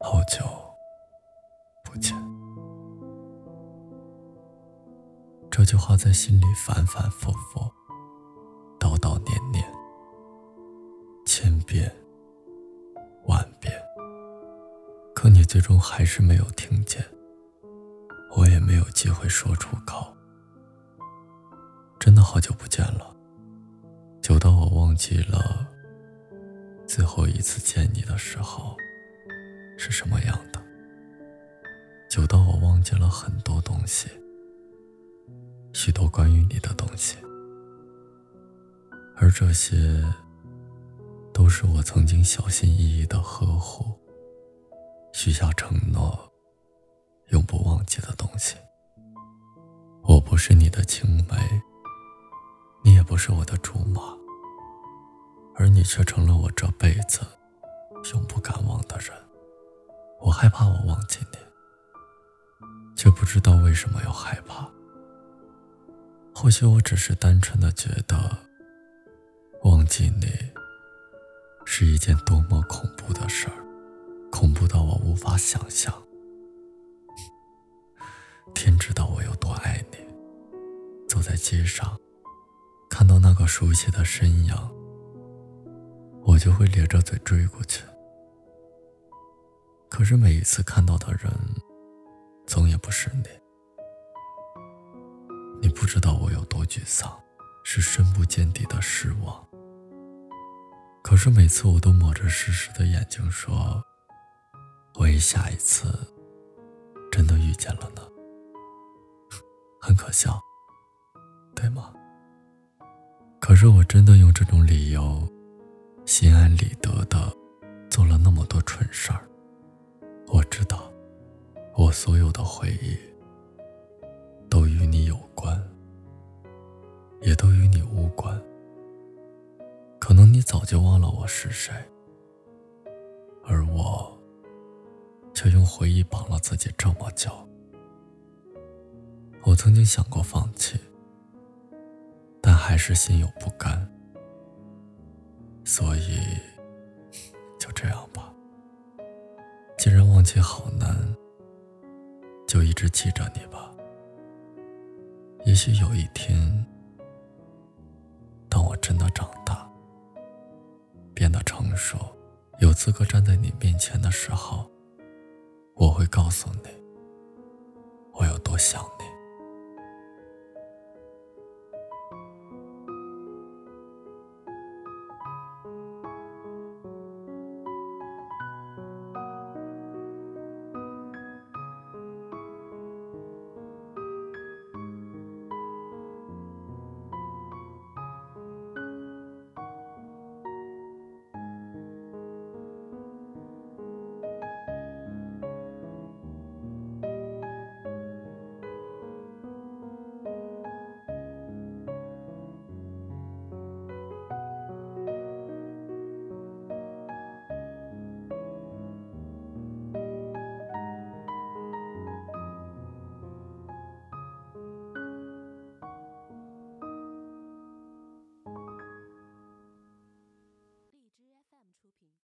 好久不见，这句话在心里反反复复、叨叨念念，千遍万遍，可你最终还是没有听见，我也没有机会说出口。真的好久不见了，久到我忘记了最后一次见。什么样的？久到我忘记了很多东西，许多关于你的东西，而这些都是我曾经小心翼翼的呵护、许下承诺、永不忘记的东西。我不是你的青梅，你也不是我的竹马，而你却成了我这辈子永不敢忘的人。我害怕我忘记你，却不知道为什么要害怕。或许我只是单纯的觉得，忘记你是一件多么恐怖的事儿，恐怖到我无法想象。天知道我有多爱你。走在街上，看到那个熟悉的身影，我就会咧着嘴追过去。可是每一次看到的人，总也不是你。你不知道我有多沮丧，是深不见底的失望。可是每次我都抹着湿湿的眼睛说：“万一下一次真的遇见了呢？” 很可笑，对吗？可是我真的用这种理由，心安理得的做了那么多蠢事儿。我，所有的回忆都与你有关，也都与你无关。可能你早就忘了我是谁，而我却用回忆绑了自己这么久。我曾经想过放弃，但还是心有不甘，所以就这样吧。既然忘记好难，就一直记着你吧。也许有一天，当我真的长大，变得成熟，有资格站在你面前的时候，我会告诉你，我有多想你。